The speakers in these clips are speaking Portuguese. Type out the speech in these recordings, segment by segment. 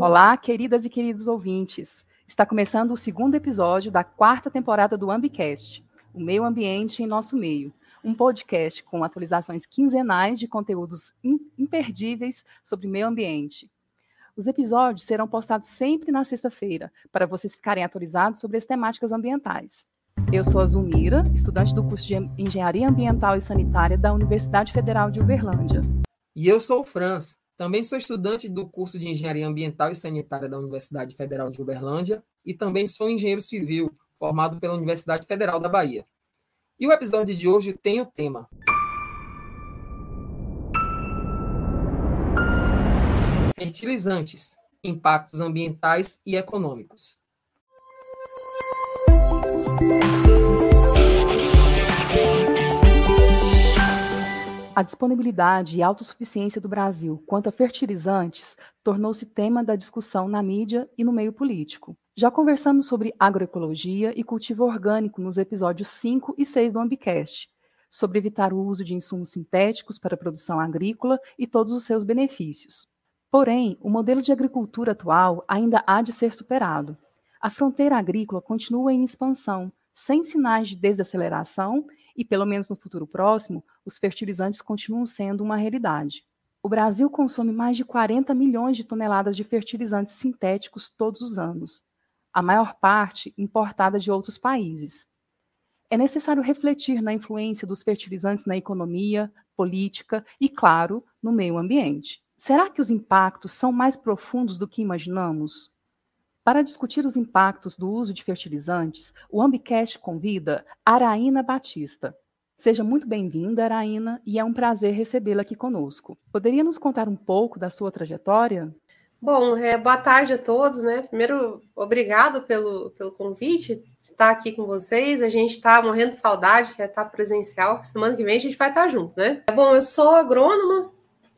Olá, queridas e queridos ouvintes. Está começando o segundo episódio da quarta temporada do Ambicast, o meio ambiente em nosso meio, um podcast com atualizações quinzenais de conteúdos imperdíveis sobre meio ambiente. Os episódios serão postados sempre na sexta-feira, para vocês ficarem atualizados sobre as temáticas ambientais. Eu sou a Zulmira, estudante do curso de Engenharia Ambiental e Sanitária da Universidade Federal de Uberlândia. E eu sou o Franz, também sou estudante do curso de Engenharia Ambiental e Sanitária da Universidade Federal de Uberlândia e também sou engenheiro civil, formado pela Universidade Federal da Bahia. E o episódio de hoje tem o tema Fertilizantes, impactos ambientais e econômicos. A disponibilidade e autossuficiência do Brasil quanto a fertilizantes tornou-se tema da discussão na mídia e no meio político. Já conversamos sobre agroecologia e cultivo orgânico nos episódios 5 e 6 do Ambicast, sobre evitar o uso de insumos sintéticos para a produção agrícola e todos os seus benefícios. Porém, o modelo de agricultura atual ainda há de ser superado. A fronteira agrícola continua em expansão, sem sinais de desaceleração e, pelo menos no futuro próximo, os fertilizantes continuam sendo uma realidade. O Brasil consome mais de 40 milhões de toneladas de fertilizantes sintéticos todos os anos, a maior parte importada de outros países. É necessário refletir na influência dos fertilizantes na economia, política e, claro, no meio ambiente. Será que os impactos são mais profundos do que imaginamos? Para discutir os impactos do uso de fertilizantes, o Ambicast convida Araína Batista. Seja muito bem-vinda, Araína, e é um prazer recebê-la aqui conosco. Poderia nos contar um pouco da sua trajetória? Bom, é, boa tarde a todos, né? Primeiro, obrigado pelo, pelo convite de estar aqui com vocês. A gente está morrendo de saudade, quer estar presencial. Semana que vem a gente vai estar junto, né? Bom, eu sou agrônoma,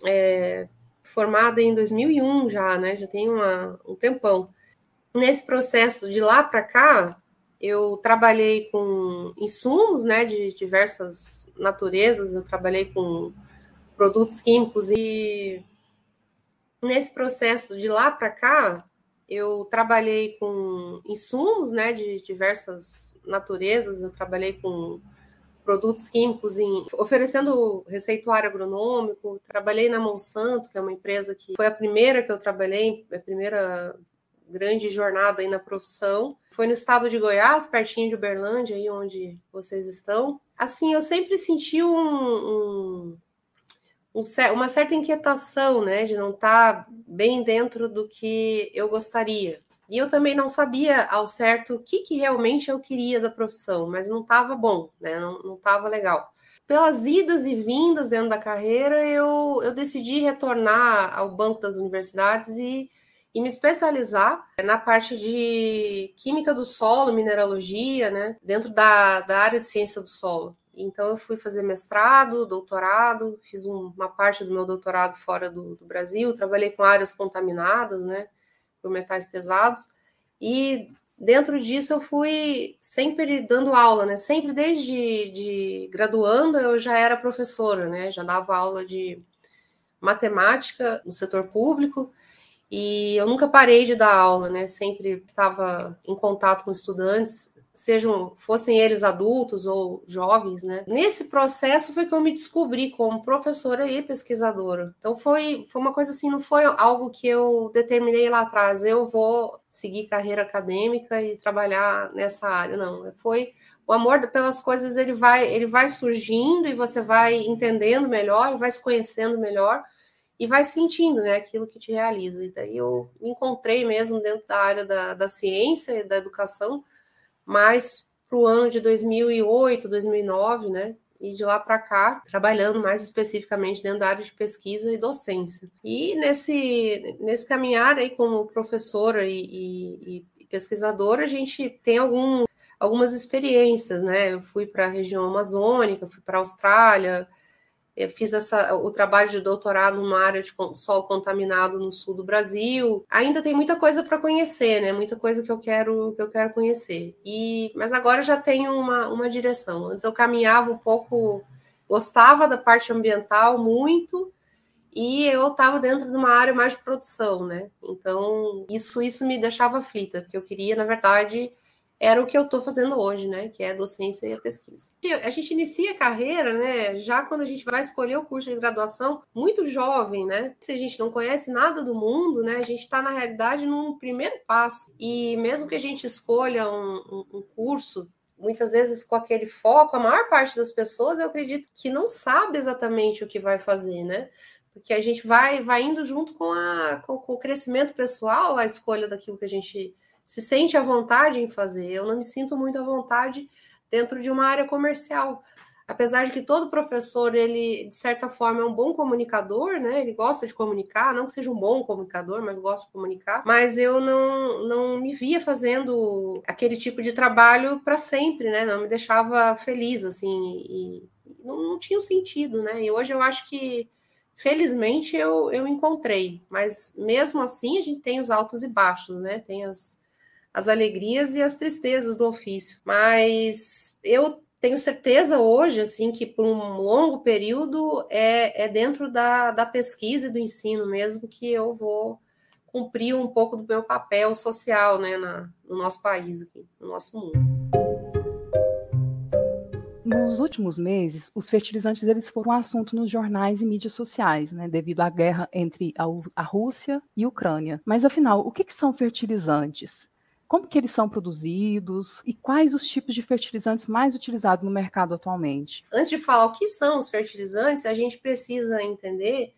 é, formada em 2001 já, né? Já tem uma, um tempão nesse processo de lá para cá, eu trabalhei com insumos, né, de diversas naturezas, eu trabalhei com produtos químicos e nesse processo de lá para cá, eu trabalhei com insumos, né, de diversas naturezas, eu trabalhei com produtos químicos em, oferecendo receituário agronômico, trabalhei na Monsanto, que é uma empresa que foi a primeira que eu trabalhei, a primeira grande jornada aí na profissão. Foi no estado de Goiás, pertinho de Uberlândia, aí onde vocês estão. Assim, eu sempre senti um, um, um, uma certa inquietação, né, de não estar tá bem dentro do que eu gostaria. E eu também não sabia ao certo o que, que realmente eu queria da profissão, mas não estava bom, né, não estava legal. Pelas idas e vindas dentro da carreira, eu, eu decidi retornar ao banco das universidades e e me especializar na parte de química do solo, mineralogia, né, dentro da, da área de ciência do solo. Então, eu fui fazer mestrado, doutorado, fiz um, uma parte do meu doutorado fora do, do, Brasil, trabalhei com áreas contaminadas, né, por metais pesados, e dentro disso eu fui sempre dando aula, né, sempre desde de graduando eu já era professora, né, já dava aula de matemática no setor público, e eu nunca parei de dar aula, né? Sempre estava em contato com estudantes, sejam fossem eles adultos ou jovens, né? Nesse processo foi que eu me descobri como professora e pesquisadora. Então foi, foi uma coisa assim, não foi algo que eu determinei lá atrás, eu vou seguir carreira acadêmica e trabalhar nessa área, não. Foi o amor pelas coisas ele vai ele vai surgindo e você vai entendendo melhor, vai se conhecendo melhor e vai sentindo né, aquilo que te realiza. E daí eu me encontrei mesmo dentro da área da, da ciência e da educação, mas para o ano de 2008, 2009, né? E de lá para cá, trabalhando mais especificamente dentro da área de pesquisa e docência. E nesse, nesse caminhar aí, como professora e, e, e pesquisadora, a gente tem algum, algumas experiências, né? Eu fui para a região amazônica, fui para a Austrália, eu fiz essa, o trabalho de doutorado numa área de solo contaminado no sul do Brasil. Ainda tem muita coisa para conhecer, né? Muita coisa que eu quero que eu quero conhecer. E mas agora já tenho uma, uma direção. Antes eu caminhava um pouco, gostava da parte ambiental muito e eu estava dentro de uma área mais de produção, né? Então, isso, isso me deixava aflita, porque eu queria, na verdade, era o que eu estou fazendo hoje, né? Que é a docência e a pesquisa. A gente inicia a carreira, né? Já quando a gente vai escolher o curso de graduação, muito jovem, né? Se a gente não conhece nada do mundo, né? A gente está, na realidade, num primeiro passo. E mesmo que a gente escolha um, um, um curso muitas vezes com aquele foco, a maior parte das pessoas, eu acredito que não sabe exatamente o que vai fazer, né? Porque a gente vai, vai indo junto com, a, com, com, o crescimento pessoal, a escolha daquilo que a gente se sente à vontade em fazer. Eu não me sinto muito à vontade dentro de uma área comercial. Apesar de que todo professor, ele, de certa forma, é um bom comunicador, né? Ele gosta de comunicar, não que seja um bom comunicador, mas gosta de comunicar. Mas eu não, não me via fazendo aquele tipo de trabalho para sempre, né? Não me deixava feliz, assim, e não, não tinha sentido, né? E hoje eu acho que Felizmente eu, eu encontrei, mas mesmo assim a gente tem os altos e baixos, né? Tem as, as alegrias e as tristezas do ofício. Mas eu tenho certeza hoje, assim, que por um longo período é, é dentro da, da pesquisa e do ensino mesmo que eu vou cumprir um pouco do meu papel social, né, na, no nosso país aqui, no nosso mundo. Nos últimos meses, os fertilizantes eles foram um assunto nos jornais e mídias sociais, né, devido à guerra entre a, a Rússia e a Ucrânia. Mas afinal, o que, que são fertilizantes? Como que eles são produzidos e quais os tipos de fertilizantes mais utilizados no mercado atualmente? Antes de falar o que são os fertilizantes, a gente precisa entender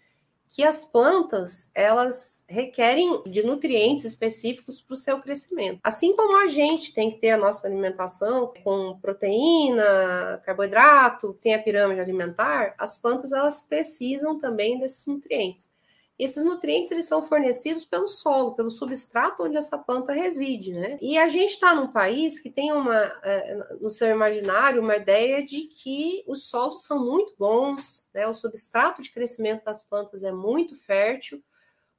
que as plantas elas requerem de nutrientes específicos para o seu crescimento. Assim como a gente tem que ter a nossa alimentação com proteína, carboidrato, tem a pirâmide alimentar, as plantas elas precisam também desses nutrientes. Esses nutrientes eles são fornecidos pelo solo, pelo substrato onde essa planta reside, né? E a gente está num país que tem uma, é, no seu imaginário, uma ideia de que os solos são muito bons, né? O substrato de crescimento das plantas é muito fértil,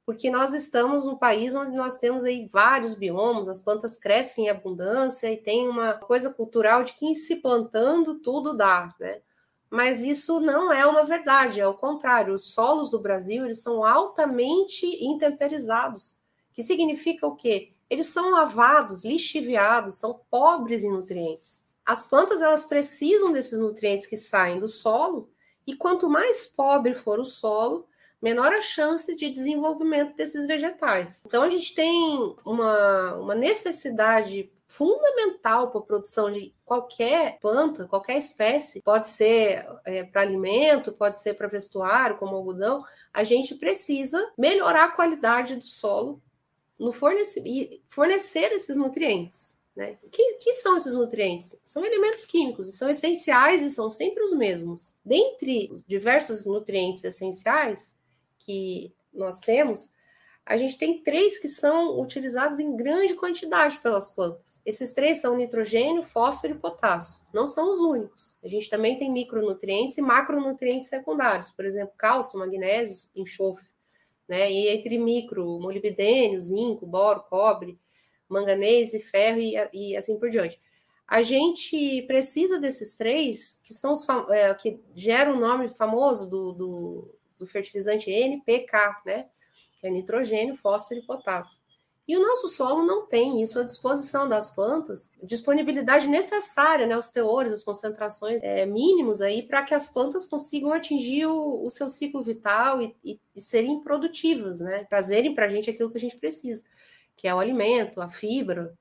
porque nós estamos num país onde nós temos aí vários biomas, as plantas crescem em abundância e tem uma coisa cultural de que se plantando tudo dá, né? Mas isso não é uma verdade, é o contrário. Os solos do Brasil eles são altamente intemperizados, que significa o quê? Eles são lavados, lixiviados, são pobres em nutrientes. As plantas elas precisam desses nutrientes que saem do solo, e quanto mais pobre for o solo, menor a chance de desenvolvimento desses vegetais. Então a gente tem uma, uma necessidade fundamental para a produção de qualquer planta, qualquer espécie, pode ser é, para alimento, pode ser para vestuário, como algodão, a gente precisa melhorar a qualidade do solo no fornecer, fornecer esses nutrientes. Né? Que, que são esses nutrientes? São elementos químicos, são essenciais e são sempre os mesmos. Dentre os diversos nutrientes essenciais que nós temos, a gente tem três que são utilizados em grande quantidade pelas plantas. Esses três são nitrogênio, fósforo e potássio. Não são os únicos. A gente também tem micronutrientes e macronutrientes secundários, por exemplo, cálcio, magnésio, enxofre. Né? E entre micro, molibdênio, zinco, boro, cobre, manganês e ferro e, e assim por diante. A gente precisa desses três, que são os é, que geram o nome famoso do, do, do fertilizante NPK, né? É nitrogênio, fósforo e potássio. E o nosso solo não tem isso à disposição das plantas, disponibilidade necessária, né, os teores, as concentrações é, mínimos aí para que as plantas consigam atingir o, o seu ciclo vital e, e, e serem produtivas, né, trazerem para a gente aquilo que a gente precisa, que é o alimento, a fibra,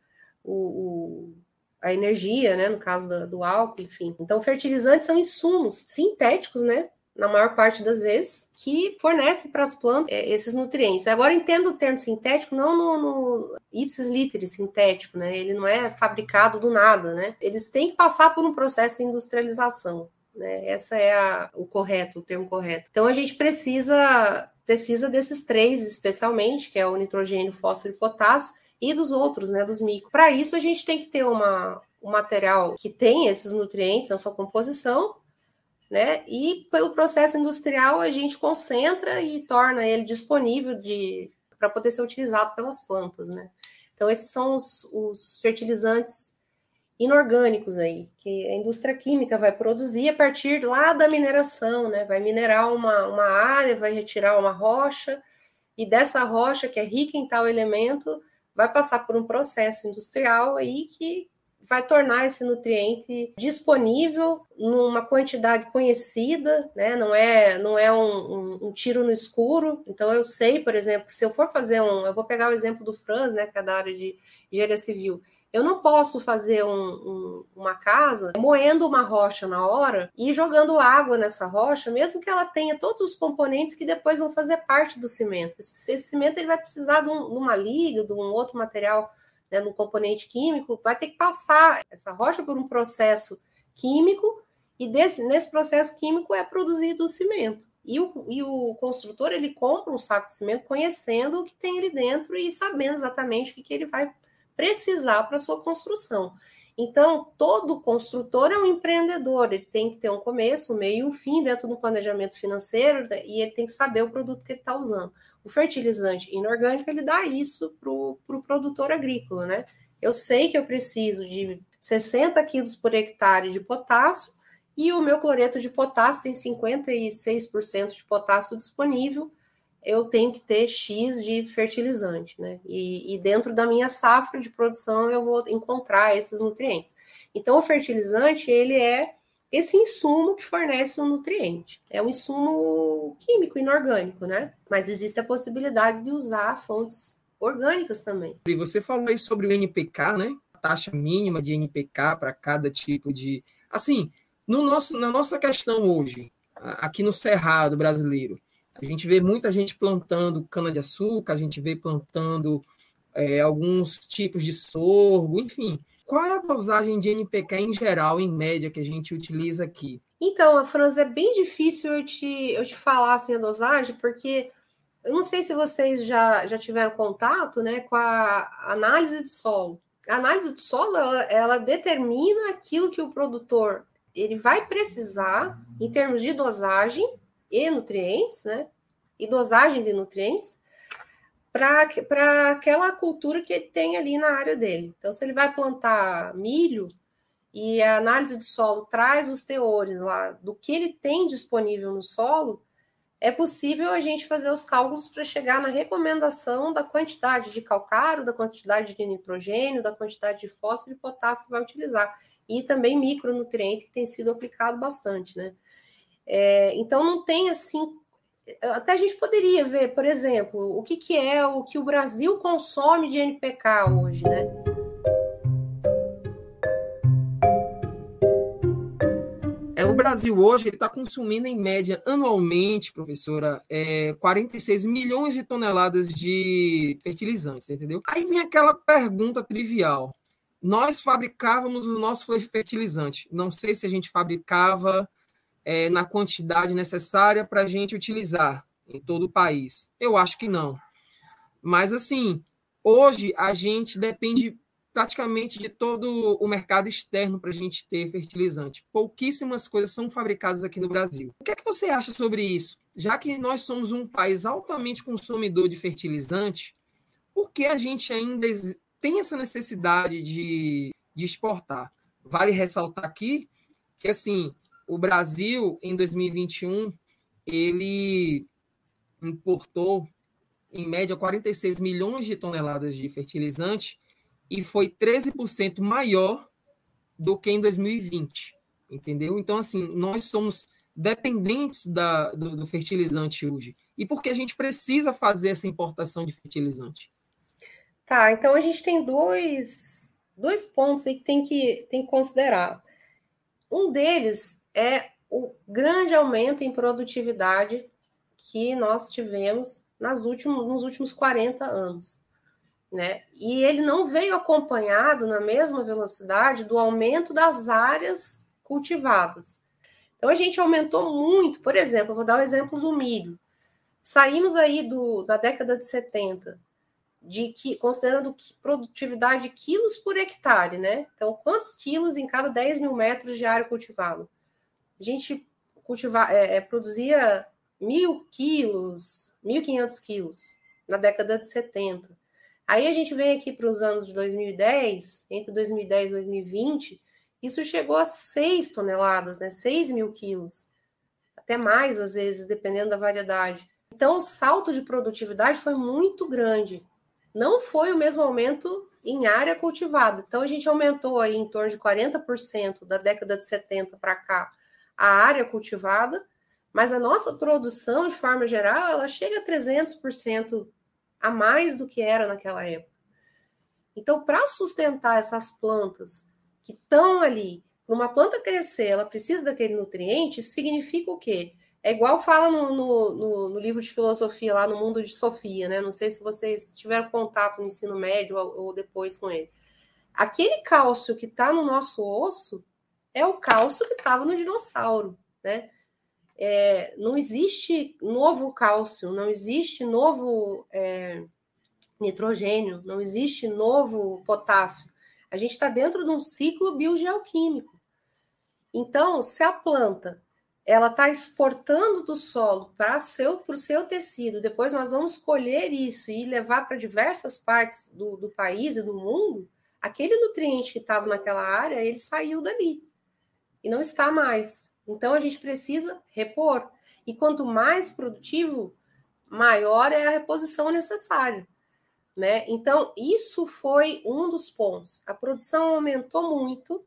o, o a energia, né, no caso do, do álcool, enfim. Então, fertilizantes são insumos sintéticos, né, na maior parte das vezes, que fornece para as plantas é, esses nutrientes. Agora, entendo o termo sintético não no, no ipsis literis sintético, né? Ele não é fabricado do nada, né? Eles têm que passar por um processo de industrialização, né? Essa é a, o correto, o termo correto. Então, a gente precisa precisa desses três, especialmente, que é o nitrogênio, fósforo e potássio, e dos outros, né, dos micro. Para isso, a gente tem que ter uma, um material que tem esses nutrientes na sua composição, né? E pelo processo industrial a gente concentra e torna ele disponível de para poder ser utilizado pelas plantas, né? Então esses são os, os fertilizantes inorgânicos aí, que a indústria química vai produzir a partir lá da mineração, né? Vai minerar uma, uma área, vai retirar uma rocha, e dessa rocha, que é rica em tal elemento, vai passar por um processo industrial aí que vai tornar esse nutriente disponível numa quantidade conhecida, né? Não é, não é um, um, um, tiro no escuro. Então eu sei, por exemplo, que se eu for fazer um, eu vou pegar o exemplo do Franz, né? Que é da área de engenharia civil. Eu não posso fazer um, um, uma casa moendo uma rocha na hora e jogando água nessa rocha, mesmo que ela tenha todos os componentes que depois vão fazer parte do cimento. Esse, cimento ele vai precisar de, de uma liga, de um outro material, né, um componente químico, vai ter que passar essa rocha por um processo químico e desse, nesse processo químico é produzido o cimento. E o, e o, construtor ele compra um saco de cimento conhecendo o que tem ali dentro e sabendo exatamente o que, que ele vai precisar para sua construção. Então, todo construtor é um empreendedor, ele tem que ter um começo, um meio e um fim dentro do planejamento financeiro e ele tem que saber o produto que ele está usando. O fertilizante inorgânico, ele dá isso para o pro produtor agrícola, né? Eu sei que eu preciso de 60 quilos por hectare de potássio e o meu cloreto de potássio tem 56% de potássio disponível, eu tenho que ter X de fertilizante, né? E, e, dentro da minha safra de produção eu vou encontrar esses nutrientes. Então, o fertilizante, ele é esse insumo que fornece um nutriente. É um insumo químico, inorgânico, né? Mas existe a possibilidade de usar fontes orgânicas também. E você falou aí sobre o NPK, né? A taxa mínima de NPK para cada tipo de. Assim, no nosso, na nossa questão hoje, aqui no Cerrado brasileiro, a gente vê muita gente plantando cana-de-açúcar, a gente vê plantando é, alguns tipos de sorgo, enfim. Qual é a dosagem de NPK em geral, em média, que a gente utiliza aqui? Então, Franz, é bem difícil eu te, eu te falar assim a dosagem, porque eu não sei se vocês já, já tiveram contato né, com a análise de solo. A análise de solo, ela, ela determina aquilo que o produtor ele vai precisar em termos de dosagem e nutrientes, né? E dosagem de nutrientes para aquela cultura que ele tem ali na área dele. Então, se ele vai plantar milho e a análise de solo traz os teores lá do que ele tem disponível no solo, é possível a gente fazer os cálculos para chegar na recomendação da quantidade de calcário, da quantidade de nitrogênio, da quantidade de fósforo e potássio que vai utilizar. E também micronutriente que tem sido aplicado bastante, né? É, então não tem assim. Até a gente poderia ver, por exemplo, o que, que é o que o Brasil consome de NPK hoje, né? É, o Brasil hoje está consumindo em média anualmente, professora, é, 46 milhões de toneladas de fertilizantes, entendeu? Aí vem aquela pergunta trivial. Nós fabricávamos o nosso fertilizante. Não sei se a gente fabricava é, na quantidade necessária para a gente utilizar em todo o país? Eu acho que não. Mas, assim, hoje a gente depende praticamente de todo o mercado externo para a gente ter fertilizante. Pouquíssimas coisas são fabricadas aqui no Brasil. O que, é que você acha sobre isso? Já que nós somos um país altamente consumidor de fertilizante, por que a gente ainda tem essa necessidade de, de exportar? Vale ressaltar aqui que, assim, o Brasil, em 2021, ele importou, em média, 46 milhões de toneladas de fertilizante e foi 13% maior do que em 2020, entendeu? Então, assim, nós somos dependentes da, do, do fertilizante hoje. E por que a gente precisa fazer essa importação de fertilizante? Tá, então a gente tem dois, dois pontos aí que tem que, tem que considerar. Um deles é o grande aumento em produtividade que nós tivemos nas últimos, nos últimos 40 anos. Né? E ele não veio acompanhado na mesma velocidade do aumento das áreas cultivadas. Então a gente aumentou muito, por exemplo, eu vou dar o exemplo do milho. Saímos aí do, da década de 70, de que, considerando produtividade de quilos por hectare, né? Então, quantos quilos em cada 10 mil metros de área cultivada? A gente cultiva, é, é, produzia mil quilos, 1.500 quilos na década de 70. Aí a gente vem aqui para os anos de 2010, entre 2010 e 2020, isso chegou a 6 toneladas, né? 6 mil quilos. Até mais, às vezes, dependendo da variedade. Então, o salto de produtividade foi muito grande. Não foi o mesmo aumento em área cultivada. Então, a gente aumentou aí em torno de 40% da década de 70 para cá a área cultivada, mas a nossa produção, de forma geral, ela chega a 300% a mais do que era naquela época. Então, para sustentar essas plantas que estão ali, uma planta crescer, ela precisa daquele nutriente, isso significa o quê? É igual fala no, no, no, no, livro de filosofia, lá no Mundo de Sofia, né? Não sei se vocês tiveram contato no ensino médio ou, ou depois com ele. Aquele cálcio que está no nosso osso é o cálcio que estava no dinossauro, né? É, não existe novo cálcio, não existe novo é, nitrogênio, não existe novo potássio. A gente está dentro de um ciclo biogeoquímico. Então, se a planta ela está exportando do solo para seu, o seu tecido, depois nós vamos colher isso e levar para diversas partes do, do país e do mundo, aquele nutriente que estava naquela área, ele saiu dali e não está mais. Então a gente precisa repor. E quanto mais produtivo, maior é a reposição necessária. Né? Então, isso foi um dos pontos. A produção aumentou muito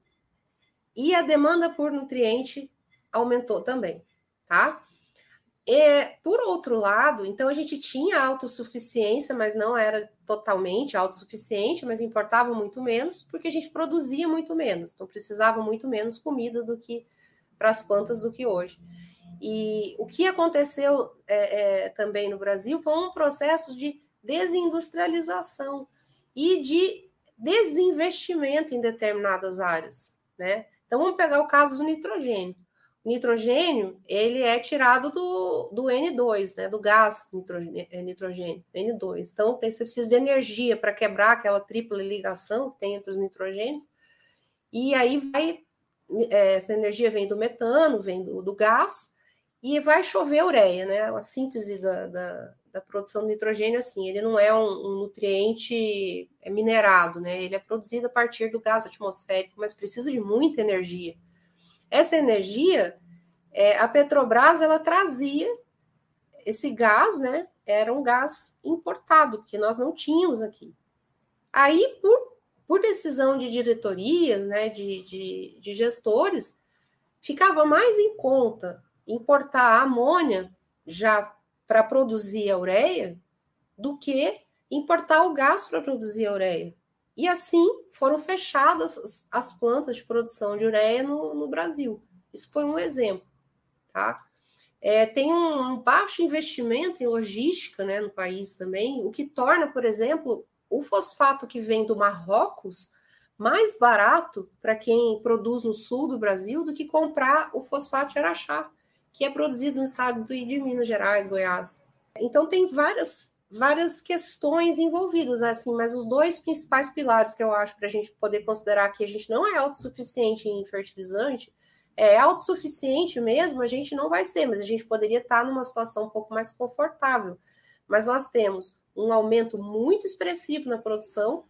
e a demanda por nutriente aumentou também, tá? E, por outro lado, então a gente tinha autossuficiência, mas não era totalmente autossuficiente, mas importava muito menos, porque a gente produzia muito menos, então precisava muito menos comida do que para as plantas do que hoje. E o que aconteceu é, é, também no Brasil foi um processo de desindustrialização e de desinvestimento em determinadas áreas, né? Então vamos pegar o caso do nitrogênio nitrogênio, ele é tirado do, do N2, né, do gás nitrogênio, é, nitrogênio, N2. Então, tem, você precisa de energia para quebrar aquela tripla ligação que tem entre os nitrogênios. E aí vai, é, essa energia vem do metano, vem do, do, gás, e vai chover ureia, né? A síntese da, da, da produção do nitrogênio, assim, ele não é um, um nutriente é minerado, né? Ele é produzido a partir do gás atmosférico, mas precisa de muita energia. Essa energia, é, a Petrobras, ela trazia esse gás, né? Era um gás importado, que nós não tínhamos aqui. Aí, por, por decisão de diretorias, né, de, de, de gestores, ficava mais em conta importar a amônia já para produzir a ureia do que importar o gás para produzir a ureia. E assim foram fechadas as plantas de produção de ureia no, no Brasil. Isso foi um exemplo, tá? É, tem um baixo investimento em logística né, no país também, o que torna, por exemplo, o fosfato que vem do Marrocos mais barato para quem produz no sul do Brasil do que comprar o fosfato de Araxá, que é produzido no estado de Minas Gerais, Goiás. Então tem várias várias questões envolvidas, assim, mas os dois principais pilares que eu acho para a gente poder considerar que a gente não é autossuficiente em fertilizante, é autossuficiente mesmo, a gente não vai ser, mas a gente poderia estar numa situação um pouco mais confortável. Mas nós temos um aumento muito expressivo na produção,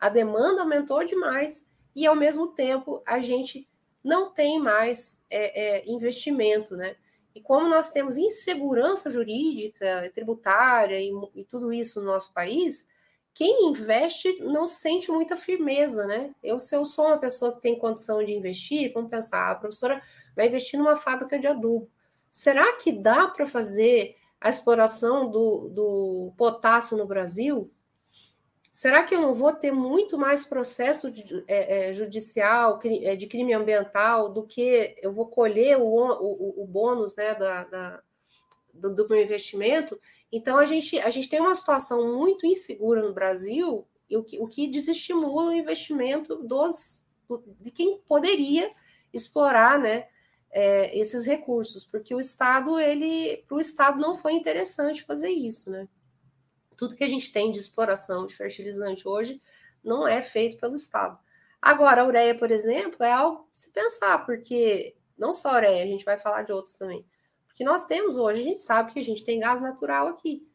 a demanda aumentou demais, e ao mesmo tempo a gente não tem mais é, é, investimento, né? E como nós temos insegurança jurídica, tributária e, e, tudo isso no nosso país, quem investe não sente muita firmeza, né? Eu, se eu sou uma pessoa que tem condição de investir, vamos pensar, a professora vai investir numa fábrica de adubo. Será que dá para fazer a exploração do, do potássio no Brasil? Será que eu não vou ter muito mais processo de, é, é, judicial, é, de crime ambiental, do que eu vou colher o, o, o bônus né, da, da, do, do meu investimento? Então, a gente, a gente tem uma situação muito insegura no Brasil, o que, o que desestimula o investimento dos, de quem poderia explorar né, é, esses recursos, porque o Estado, ele, para o Estado não foi interessante fazer isso, né? Tudo que a gente tem de exploração de fertilizante hoje não é feito pelo Estado. Agora, a ureia, por exemplo, é algo de se pensar, porque não só a ureia, a gente vai falar de outros também. Porque nós temos hoje, a gente sabe que a gente tem gás natural aqui.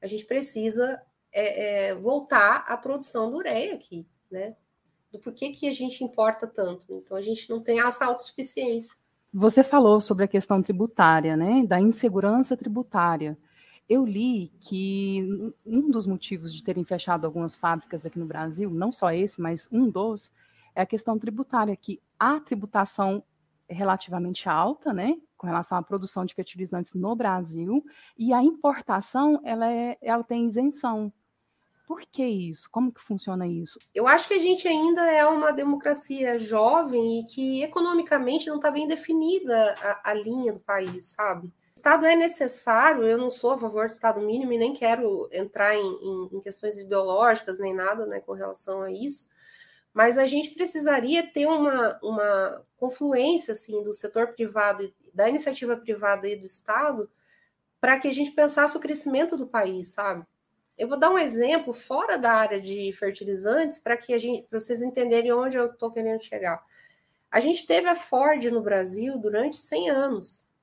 A gente precisa é, é, voltar à produção do ureia aqui, né? Do porquê que a gente importa tanto. Então, a gente não tem essa autossuficiência. Você falou sobre a questão tributária, né? Da insegurança tributária. Eu li que um dos motivos de terem fechado algumas fábricas aqui no Brasil, não só esse, mas um dos, é a questão tributária, que a tributação é relativamente alta, né, com relação à produção de fertilizantes no Brasil, e a importação, ela, é, ela tem isenção. Por que isso? Como que funciona isso? Eu acho que a gente ainda é uma democracia jovem e que economicamente não está bem definida a, a linha do país, sabe? Estado é necessário, eu não sou a favor do Estado mínimo e nem quero entrar em, em, em, questões ideológicas nem nada né, com relação a isso, mas a gente precisaria ter uma, uma confluência assim, do setor privado, da iniciativa privada e do Estado, para que a gente pensasse o crescimento do país, sabe? Eu vou dar um exemplo fora da área de fertilizantes para que a gente, vocês entenderem onde eu estou querendo chegar. A gente teve a Ford no Brasil durante 100 anos.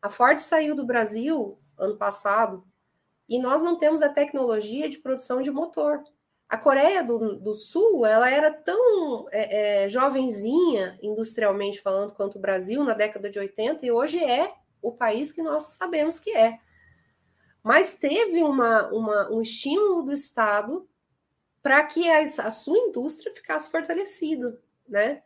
A Ford saiu do Brasil ano passado e nós não temos a tecnologia de produção de motor. A Coreia do, do Sul, ela era tão é, é, jovenzinha, industrialmente falando, quanto o Brasil na década de 80, e hoje é o país que nós sabemos que é. Mas teve uma, uma um estímulo do Estado para que a, a, sua indústria ficasse fortalecida, né?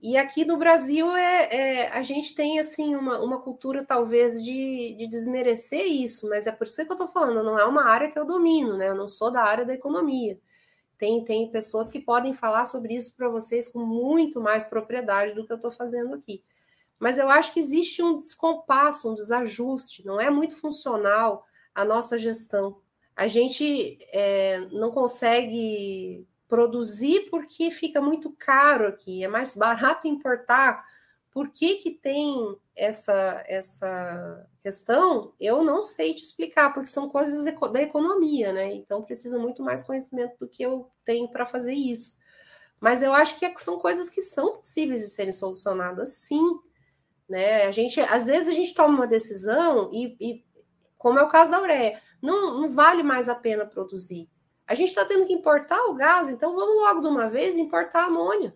E aqui no Brasil é, é, a gente tem assim uma, uma cultura talvez de, de desmerecer isso, mas é por isso que eu estou falando, não é uma área que eu domino, né? Eu não sou da área da economia. Tem, tem pessoas que podem falar sobre isso para vocês com muito mais propriedade do que eu estou fazendo aqui. Mas eu acho que existe um descompasso, um desajuste, não é muito funcional a nossa gestão. A gente é, não consegue produzir porque fica muito caro aqui, é mais barato importar. Por que, que tem essa, essa questão? Eu não sei te explicar, porque são coisas da economia, né? Então precisa muito mais conhecimento do que eu tenho para fazer isso. Mas eu acho que é, são coisas que são possíveis de serem solucionadas, sim. Né? A gente, às vezes a gente toma uma decisão e, e como é o caso da ureia, não, não vale mais a pena produzir. A gente está tendo que importar o gás, então vamos logo de uma vez importar amônia.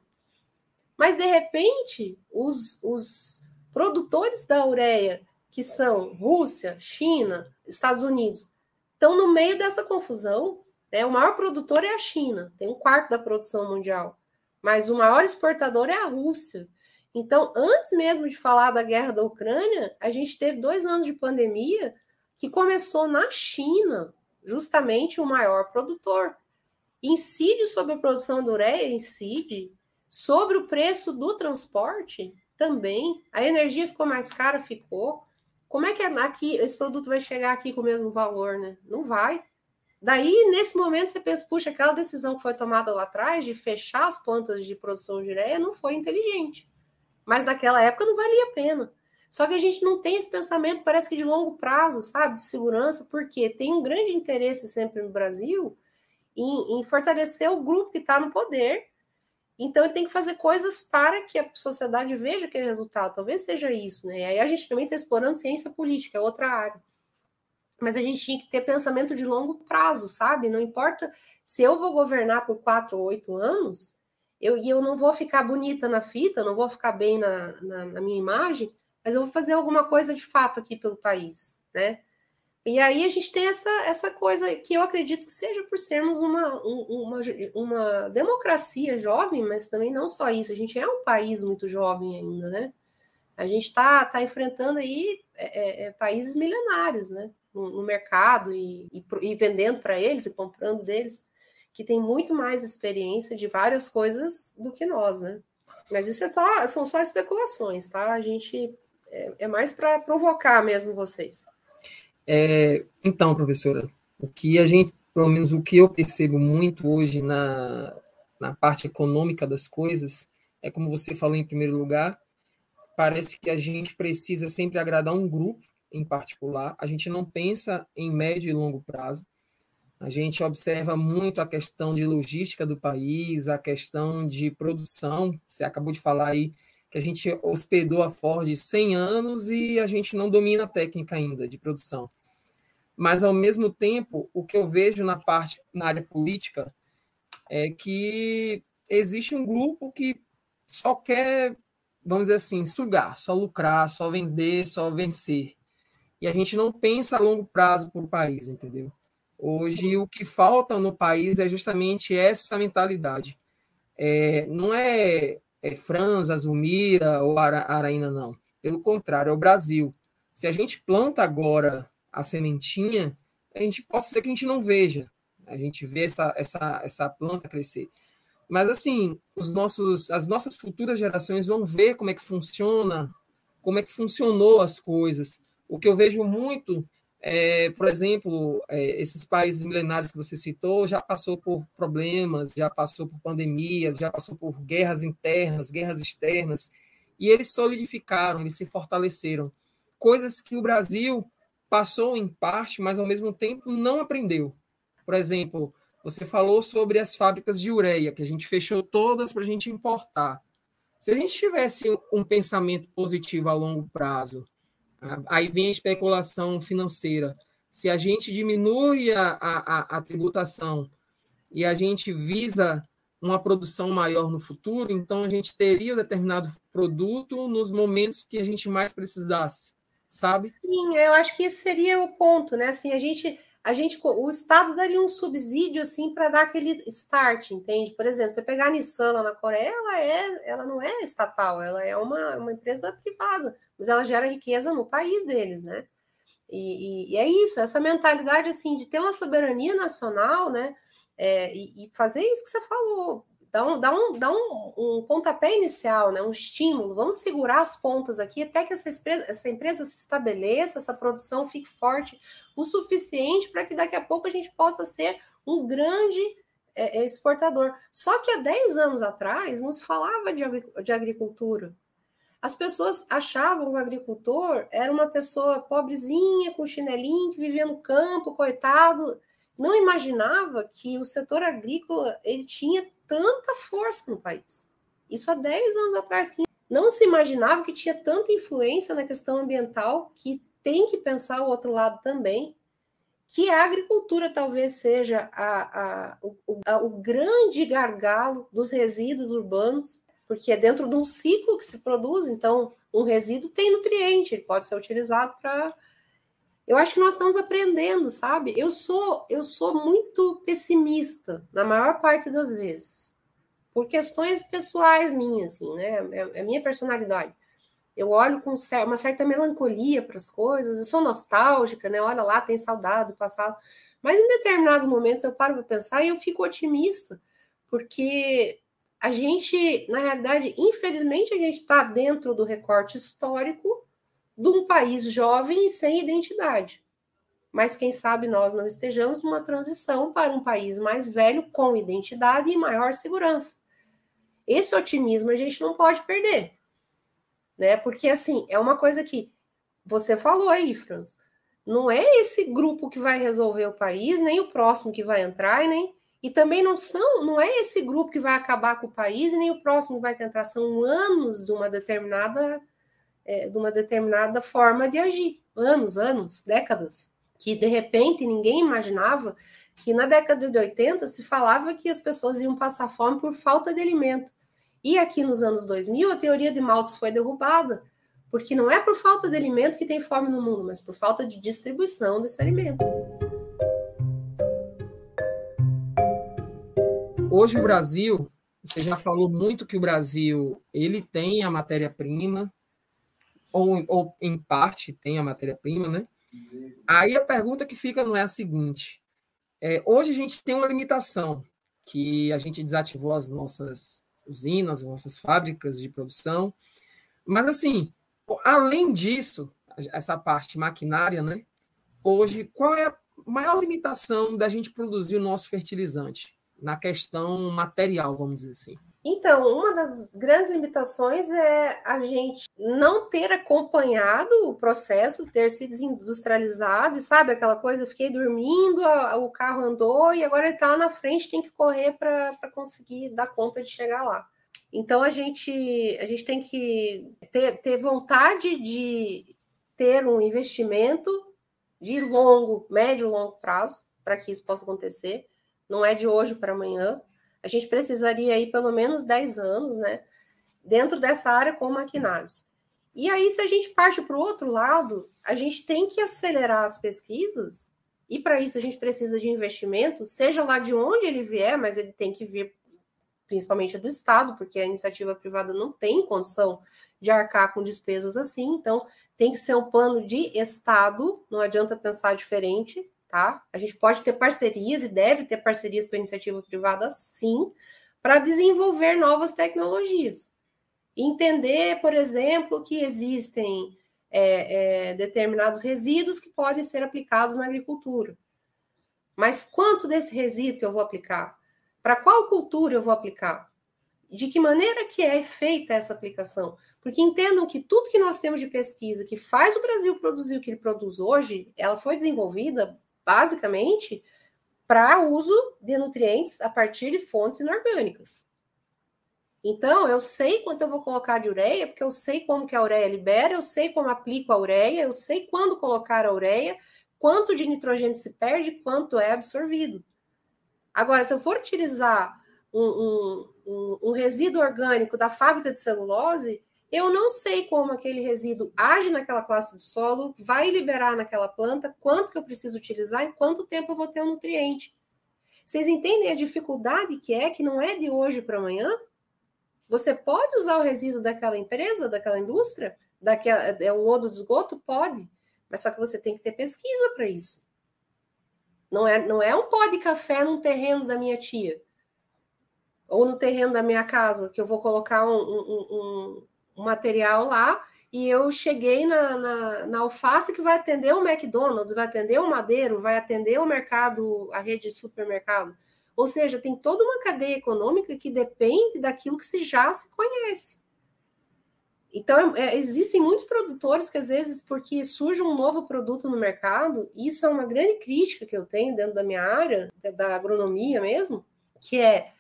Mas, de repente, os, os produtores da ureia, que são Rússia, China, Estados Unidos, estão no meio dessa confusão. Né? O maior produtor é a China, tem um quarto da produção mundial. Mas o maior exportador é a Rússia. Então, antes mesmo de falar da guerra da Ucrânia, a gente teve dois anos de pandemia que começou na China, justamente o maior produtor. Incide sobre a produção do ureia, incide sobre o preço do transporte também. A energia ficou mais cara, ficou. Como é que aqui esse produto vai chegar aqui com o mesmo valor, né? Não vai. Daí, nesse momento, você pensa, puxa, aquela decisão que foi tomada lá atrás de fechar as plantas de produção de ureia não foi inteligente. Mas naquela época não valia a pena. Só que a gente não tem esse pensamento, parece que de longo prazo, sabe, de segurança, porque tem um grande interesse sempre no Brasil em, em fortalecer o grupo que está no poder. Então ele tem que fazer coisas para que a sociedade veja aquele resultado. Talvez seja isso, né? Aí a gente também está explorando ciência política, é outra área. Mas a gente tinha que ter pensamento de longo prazo, sabe? Não importa se eu vou governar por quatro ou oito anos, eu, e eu não vou ficar bonita na fita, não vou ficar bem na, na, na minha imagem, mas eu vou fazer alguma coisa de fato aqui pelo país, né? E aí a gente tem essa, essa coisa que eu acredito que seja por sermos uma, uma, uma democracia jovem, mas também não só isso, a gente é um país muito jovem ainda, né? A gente está tá enfrentando aí é, é, é, países milenários, né? No, no mercado e, e, e vendendo para eles e comprando deles, que tem muito mais experiência de várias coisas do que nós, né? Mas isso é só, são só especulações, tá? A gente é, é mais para provocar mesmo vocês. É, então, professora, o que a gente, pelo menos o que eu percebo muito hoje na, na parte econômica das coisas, é como você falou em primeiro lugar, parece que a gente precisa sempre agradar um grupo em particular, a gente não pensa em médio e longo prazo, a gente observa muito a questão de logística do país, a questão de produção, você acabou de falar aí que a gente hospedou a Ford 100 anos e a gente não domina a técnica ainda de produção. Mas, ao mesmo tempo, o que eu vejo na parte, na área política, é que existe um grupo que só quer, vamos dizer assim, sugar, só lucrar, só vender, só vencer. E a gente não pensa a longo prazo para o país, entendeu? Hoje, o que falta no país é justamente essa mentalidade. É, não é, é Franza, Zumira ou Ara, Araína, não. Pelo contrário, é o Brasil. Se a gente planta agora a sementinha, a gente pode ser que a gente não veja. A gente vê essa, essa, essa planta crescer. Mas assim, os nossos, as nossas futuras gerações vão ver como é que funciona, como é que funcionou as coisas. O que eu vejo muito é, por exemplo, é, esses países milenares que você citou já passou por problemas, já passou por pandemias, já passou por guerras internas, guerras externas, e eles solidificaram, eles se fortaleceram. Coisas que o Brasil passou em parte, mas ao mesmo tempo não aprendeu. Por exemplo, você falou sobre as fábricas de ureia, que a gente fechou todas para a gente importar. Se a gente tivesse um pensamento positivo a longo prazo, Aí vem a especulação financeira. Se a gente diminui a, a, a tributação e a gente visa uma produção maior no futuro, então a gente teria um determinado produto nos momentos que a gente mais precisasse, sabe? Sim, eu acho que esse seria o ponto, né? Assim, a gente, a gente, o Estado daria um subsídio assim para dar aquele start, entende? Por exemplo, você pegar a Nissan lá na Coreia, ela é, ela não é estatal, ela é uma, uma empresa privada mas ela gera riqueza no país deles, né? E, e, e é isso, essa mentalidade assim de ter uma soberania nacional, né? É, e, e, fazer isso que você falou, dá um, dá um, dá um, um pontapé inicial, né? Um estímulo. Vamos segurar as pontas aqui até que essa empresa, essa empresa se estabeleça, essa produção fique forte o suficiente para que daqui a pouco a gente possa ser um grande é, é exportador. Só que há 10 anos atrás nos falava de, de agricultura, as pessoas achavam que o agricultor era uma pessoa pobrezinha, com chinelinho, que vivia no campo, coitado. Não imaginava que o setor agrícola ele tinha tanta força no país. Isso há 10 anos atrás. Não se imaginava que tinha tanta influência na questão ambiental, que tem que pensar o outro lado também, que a agricultura talvez seja a, a, o, a, o grande gargalo dos resíduos urbanos porque é dentro de um ciclo que se produz, então um resíduo tem nutriente, ele pode ser utilizado para. Eu acho que nós estamos aprendendo, sabe? Eu sou eu sou muito pessimista na maior parte das vezes, por questões pessoais minhas, assim, né? É, é minha personalidade. Eu olho com uma certa melancolia para as coisas, eu sou nostálgica, né? Olha lá, tem saudade do passado. Mas em determinados momentos eu paro para pensar e eu fico otimista, porque a gente, na realidade, infelizmente, a gente está dentro do recorte histórico de um país jovem e sem identidade. Mas quem sabe nós não estejamos numa transição para um país mais velho, com identidade e maior segurança. Esse otimismo a gente não pode perder. Né? Porque, assim, é uma coisa que você falou aí, Franz. Não é esse grupo que vai resolver o país, nem o próximo que vai entrar, nem e também não são, não é esse grupo que vai acabar com o país e nem o próximo vai tentar, são anos de uma determinada é, de uma determinada forma de agir, anos, anos, décadas, que de repente ninguém imaginava que na década de 80 se falava que as pessoas iam passar fome por falta de alimento. E aqui nos anos 2000 a teoria de Malthus foi derrubada, porque não é por falta de alimento que tem fome no mundo, mas por falta de distribuição desse alimento. Hoje o Brasil, você já falou muito que o Brasil ele tem a matéria-prima, ou, ou em parte tem a matéria-prima, né? Aí a pergunta que fica não é a seguinte: é, hoje a gente tem uma limitação, que a gente desativou as nossas usinas, as nossas fábricas de produção, mas assim, além disso, essa parte maquinária, né? Hoje, qual é a maior limitação da gente produzir o nosso fertilizante? Na questão material, vamos dizer assim? Então, uma das grandes limitações é a gente não ter acompanhado o processo, ter se desindustrializado, e sabe aquela coisa, fiquei dormindo, o carro andou e agora ele está lá na frente, tem que correr para conseguir dar conta de chegar lá. Então a gente, a gente tem que ter, ter vontade de ter um investimento de longo, médio e longo prazo para que isso possa acontecer. Não é de hoje para amanhã. A gente precisaria aí pelo menos 10 anos, né? Dentro dessa área com maquinários. E aí, se a gente parte para o outro lado, a gente tem que acelerar as pesquisas, e para isso a gente precisa de investimento, seja lá de onde ele vier, mas ele tem que vir principalmente do Estado, porque a iniciativa privada não tem condição de arcar com despesas assim, então tem que ser um plano de Estado, não adianta pensar diferente, tá? A gente pode ter parcerias e deve ter parcerias com a iniciativa privada, sim, para desenvolver novas tecnologias. Entender, por exemplo, que existem é, é, determinados resíduos que podem ser aplicados na agricultura. Mas quanto desse resíduo que eu vou aplicar? Para qual cultura eu vou aplicar? De que maneira que é feita essa aplicação? Porque entendam que tudo que nós temos de pesquisa que faz o Brasil produzir o que ele produz hoje, ela foi desenvolvida basicamente para uso de nutrientes a partir de fontes inorgânicas. Então, eu sei quanto eu vou colocar de ureia, porque eu sei como que a ureia libera, eu sei como aplico a ureia, eu sei quando colocar a ureia, quanto de nitrogênio se perde, quanto é absorvido. Agora, se eu for utilizar um, um, um, um resíduo orgânico da fábrica de celulose, eu não sei como aquele resíduo age naquela classe de solo, vai liberar naquela planta, quanto que eu preciso utilizar e quanto tempo eu vou ter o um nutriente. Vocês entendem a dificuldade que é, que não é de hoje para amanhã? Você pode usar o resíduo daquela empresa, daquela indústria, daquela, é o lodo de esgoto? Pode, mas só que você tem que ter pesquisa para isso. Não é, não é um pó de café num terreno da minha tia ou no terreno da minha casa que eu vou colocar um, um, um, um material lá e eu cheguei na, na, na, alface que vai atender o McDonald's, vai atender o Madeiro, vai atender o mercado, a rede de supermercado. Ou seja, tem toda uma cadeia econômica que depende daquilo que se já se conhece. Então, é, existem muitos produtores que, às vezes, porque surge um novo produto no mercado, isso é uma grande crítica que eu tenho dentro da minha área, da agronomia mesmo, que é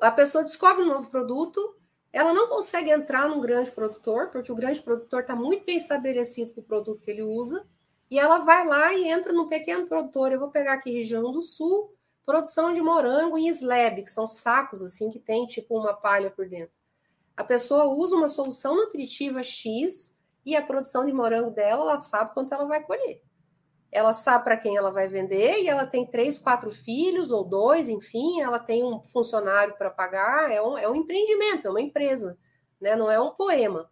a pessoa descobre um novo produto, ela não consegue entrar num grande produtor, porque o grande produtor está muito bem estabelecido com o produto que ele usa, e ela vai lá e entra num pequeno produtor. Eu vou pegar aqui região do sul, Produção de morango em slab, que são sacos assim que tem tipo uma palha por dentro. A pessoa usa uma solução nutritiva X e a produção de morango dela, ela sabe quanto ela vai colher. Ela sabe para quem ela vai vender e ela tem três, quatro filhos ou dois, enfim, ela tem um funcionário para pagar. É um, é um empreendimento, é uma empresa, né? não é um poema.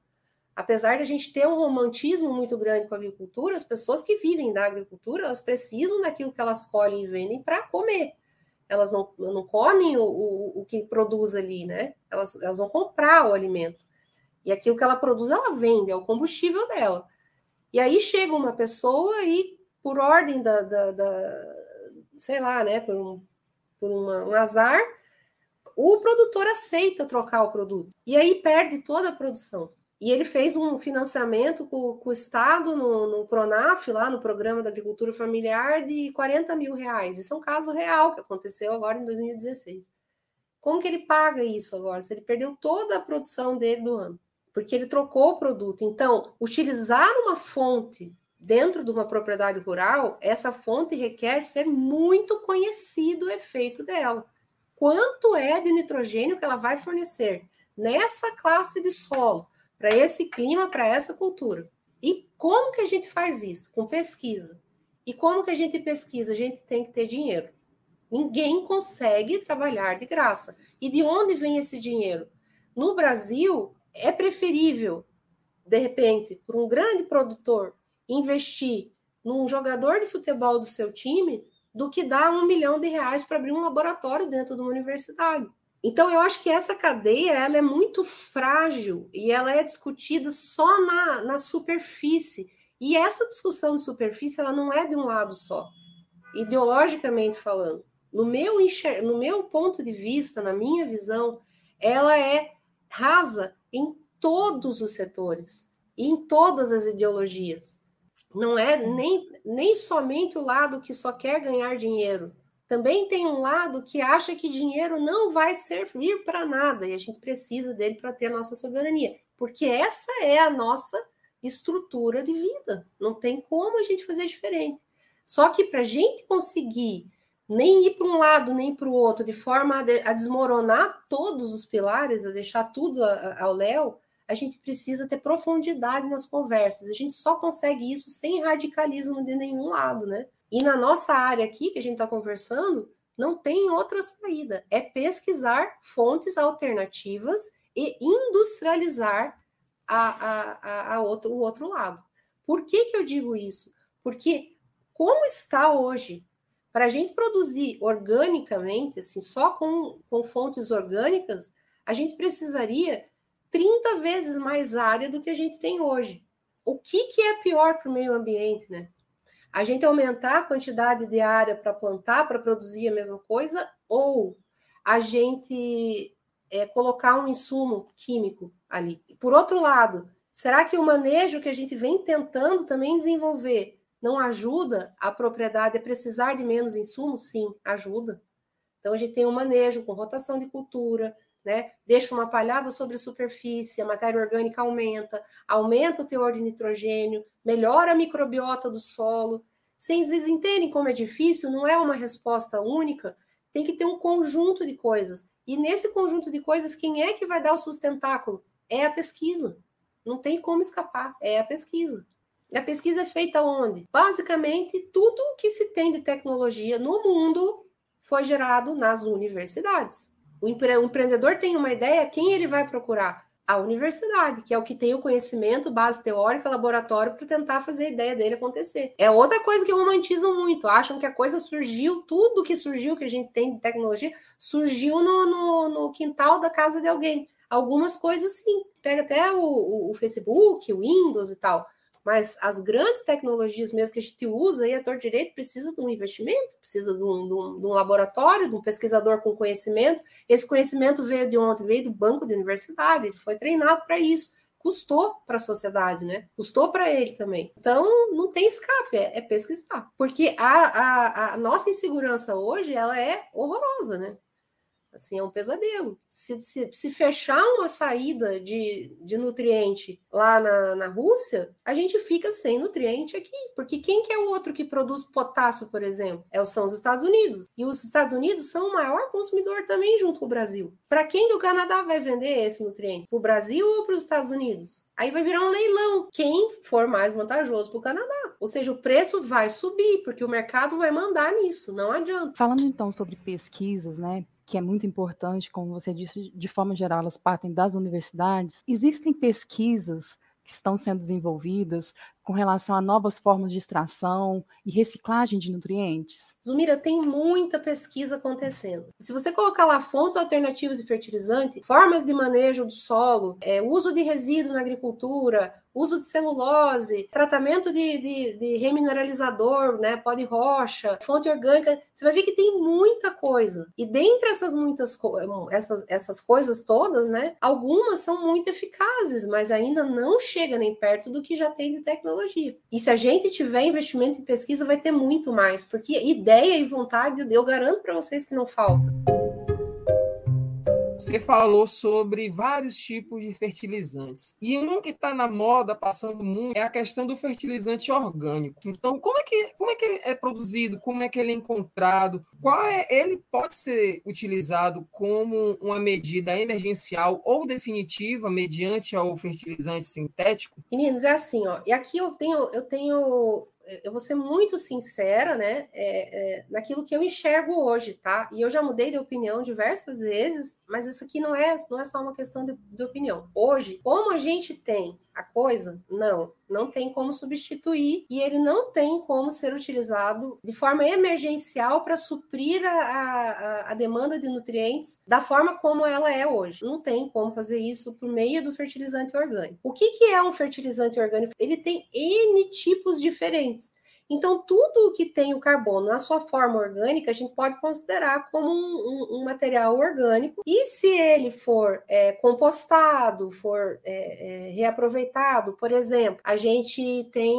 Apesar de a gente ter um romantismo muito grande com a agricultura, as pessoas que vivem da agricultura, elas precisam daquilo que elas colhem e vendem para comer elas não, não comem o, o, o, que produz ali, né? Elas, elas vão comprar o alimento. E aquilo que ela produz, ela vende, é o combustível dela. E aí chega uma pessoa e, por ordem da, da, da sei lá, né, por um, por uma, um azar, o produtor aceita trocar o produto. E aí perde toda a produção. E ele fez um financiamento com, com o Estado no, no, Pronaf, lá no Programa da Agricultura Familiar, de 40 mil reais. Isso é um caso real que aconteceu agora em 2016. Como que ele paga isso agora? Se ele perdeu toda a produção dele do ano, porque ele trocou o produto. Então, utilizar uma fonte dentro de uma propriedade rural, essa fonte requer ser muito conhecido o efeito dela. Quanto é de nitrogênio que ela vai fornecer nessa classe de solo? para esse clima, para essa cultura. E como que a gente faz isso? Com pesquisa. E como que a gente pesquisa? A gente tem que ter dinheiro. Ninguém consegue trabalhar de graça. E de onde vem esse dinheiro? No Brasil, é preferível, de repente, para um grande produtor investir num jogador de futebol do seu time do que dar um milhão de reais para abrir um laboratório dentro de uma universidade. Então, eu acho que essa cadeia ela é muito frágil e ela é discutida só na, na superfície. E essa discussão de superfície ela não é de um lado só, ideologicamente falando. No meu, enxer... no meu ponto de vista, na minha visão, ela é rasa em todos os setores, em todas as ideologias. Não é nem, nem somente o lado que só quer ganhar dinheiro, também tem um lado que acha que dinheiro não vai servir para nada e a gente precisa dele para ter a nossa soberania, porque essa é a nossa estrutura de vida. Não tem como a gente fazer diferente. Só que para a gente conseguir nem ir para um lado nem para o outro, de forma a, de, a, desmoronar todos os pilares, a deixar tudo ao léu, a gente precisa ter profundidade nas conversas. A gente só consegue isso sem radicalismo de nenhum lado, né? E na nossa área aqui, que a gente está conversando, não tem outra saída. É pesquisar fontes alternativas e industrializar a, a, a, outro, o outro lado. Por que, que eu digo isso? Porque como está hoje, para a gente produzir organicamente, assim, só com, com fontes orgânicas, a gente precisaria 30 vezes mais área do que a gente tem hoje. O que, que é pior para o meio ambiente, né? A gente aumentar a quantidade de área para plantar, para produzir a mesma coisa, ou a gente é, colocar um insumo químico ali. Por outro lado, será que o manejo que a gente vem tentando também desenvolver não ajuda a propriedade a precisar de menos insumos? Sim, ajuda. Então a gente tem um manejo com rotação de cultura, né? Deixa uma palhada sobre a superfície, a matéria orgânica aumenta, aumenta o teor de nitrogênio, melhora a microbiota do solo. Vocês entendem como é difícil? Não é uma resposta única, tem que ter um conjunto de coisas. E nesse conjunto de coisas, quem é que vai dar o sustentáculo? É a pesquisa. Não tem como escapar, é a pesquisa. E a pesquisa é feita onde? Basicamente, tudo o que se tem de tecnologia no mundo foi gerado nas universidades. O, empre o empreendedor tem uma ideia, quem ele vai procurar? A universidade, que é o que tem o conhecimento, base teórica, laboratório, para tentar fazer a ideia dele acontecer. É outra coisa que romantizam muito, acham que a coisa surgiu, tudo que surgiu, que a gente tem de tecnologia, surgiu no, no, no quintal da casa de alguém. Algumas coisas sim. Pega até o, o, o Facebook, o Windows e tal. Mas as grandes tecnologias mesmo que a gente usa, e a Tor Direito precisa de um investimento, precisa de um, de, um, de um, laboratório, de um pesquisador com conhecimento. Esse conhecimento veio de onde? Veio do banco de universidade, ele foi treinado para isso. Custou para a sociedade, né? Custou para ele também. Então, não tem escape, é, é pesquisar. Porque a, a, a nossa insegurança hoje, ela é horrorosa, né? Assim, é um pesadelo. Se, se, se fechar uma saída de, de nutriente lá na, na Rússia, a gente fica sem nutriente aqui. Porque quem que é o outro que produz potássio, por exemplo? É, são os Estados Unidos. E os Estados Unidos são o maior consumidor também junto com o Brasil. Para quem que o Canadá vai vender esse nutriente? Para o Brasil ou para os Estados Unidos? Aí vai virar um leilão. Quem for mais vantajoso para o Canadá. Ou seja, o preço vai subir, porque o mercado vai mandar nisso. Não adianta. Falando então sobre pesquisas, né? Que é muito importante, como você disse, de forma geral, elas partem das universidades. Existem pesquisas que estão sendo desenvolvidas com relação a novas formas de extração e reciclagem de nutrientes? Zumira, tem muita pesquisa acontecendo. Se você colocar lá fontes alternativas de fertilizante, formas de manejo do solo, é, uso de resíduo na agricultura, uso de celulose, tratamento de, de, de remineralizador, né, pó de rocha, fonte orgânica, você vai ver que tem muita coisa. E dentre essas muitas essas, essas coisas todas, né, algumas são muito eficazes, mas ainda não chega nem perto do que já tem de tecnologia. E se a gente tiver investimento em pesquisa, vai ter muito mais, porque ideia e vontade, eu garanto para vocês que não falta. Você falou sobre vários tipos de fertilizantes. E um que está na moda, passando muito, é a questão do fertilizante orgânico. Então, como é que, como é, que ele é produzido? Como é que ele é encontrado? Qual é, ele pode ser utilizado como uma medida emergencial ou definitiva mediante ao fertilizante sintético? Meninos, é assim, ó. E aqui eu tenho, eu tenho eu vou ser muito sincera, né, é, é, naquilo que eu enxergo hoje, tá? E eu já mudei de opinião diversas vezes, mas isso aqui não é, não é só uma questão de, de opinião. Hoje, como a gente tem a coisa? Não, não tem como substituir e ele não tem como ser utilizado de forma emergencial para suprir a, a, a, demanda de nutrientes da forma como ela é hoje. Não tem como fazer isso por meio do fertilizante orgânico. O que, que é um fertilizante orgânico? Ele tem N tipos diferentes. Então, tudo que tem o carbono na sua forma orgânica, a gente pode considerar como um, um, um material orgânico. E se ele for é, compostado, for é, é, reaproveitado, por exemplo, a gente tem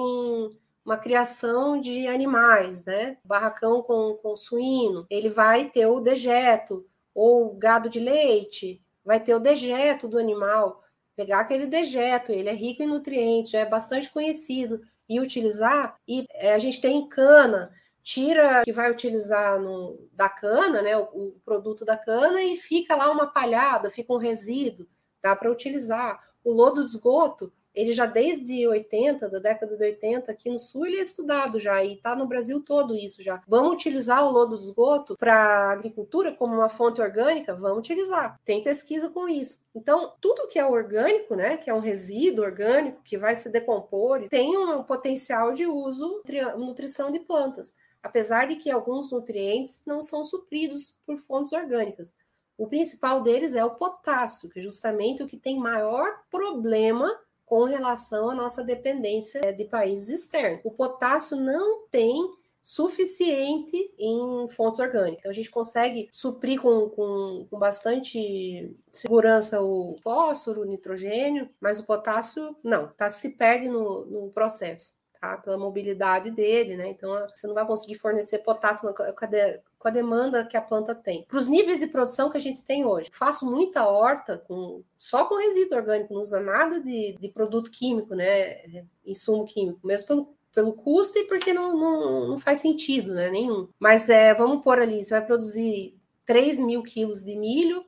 uma criação de animais, né? Barracão com, com suíno, ele vai ter o dejeto, ou gado de leite, vai ter o dejeto do animal. Pegar aquele dejeto, ele é rico em nutrientes, já é bastante conhecido e utilizar. E é, a gente tem cana, tira que vai utilizar no, da cana, né, o, o, produto da cana, e fica lá uma palhada, fica um resíduo, dá para utilizar. O lodo de esgoto, ele já desde 80, da década de 80, aqui no sul, ele é estudado já, e está no Brasil todo isso já. Vamos utilizar o lodo de esgoto para agricultura como uma fonte orgânica? Vamos utilizar. Tem pesquisa com isso. Então, tudo que é orgânico, né, que é um resíduo orgânico que vai se decompor, tem um potencial de uso nutrição de plantas, apesar de que alguns nutrientes não são supridos por fontes orgânicas. O principal deles é o potássio, que é justamente o que tem maior problema com relação à nossa dependência é, de países externos. O potássio não tem suficiente em fontes orgânicas. Então, a gente consegue suprir com, com, com, bastante segurança o fósforo, o nitrogênio, mas o potássio não, tá, se perde no, no processo. Tá? Pela mobilidade dele, né? Então você não vai conseguir fornecer potássio. Cadê, com a demanda que a planta tem. Para os níveis de produção que a gente tem hoje, faço muita horta com, só com resíduo orgânico, não usa nada de, de produto químico, né? Insumo químico, mesmo pelo, pelo custo e porque não, não, não faz sentido, né? Nenhum. Mas é, vamos pôr ali, você vai produzir 3 mil quilos de milho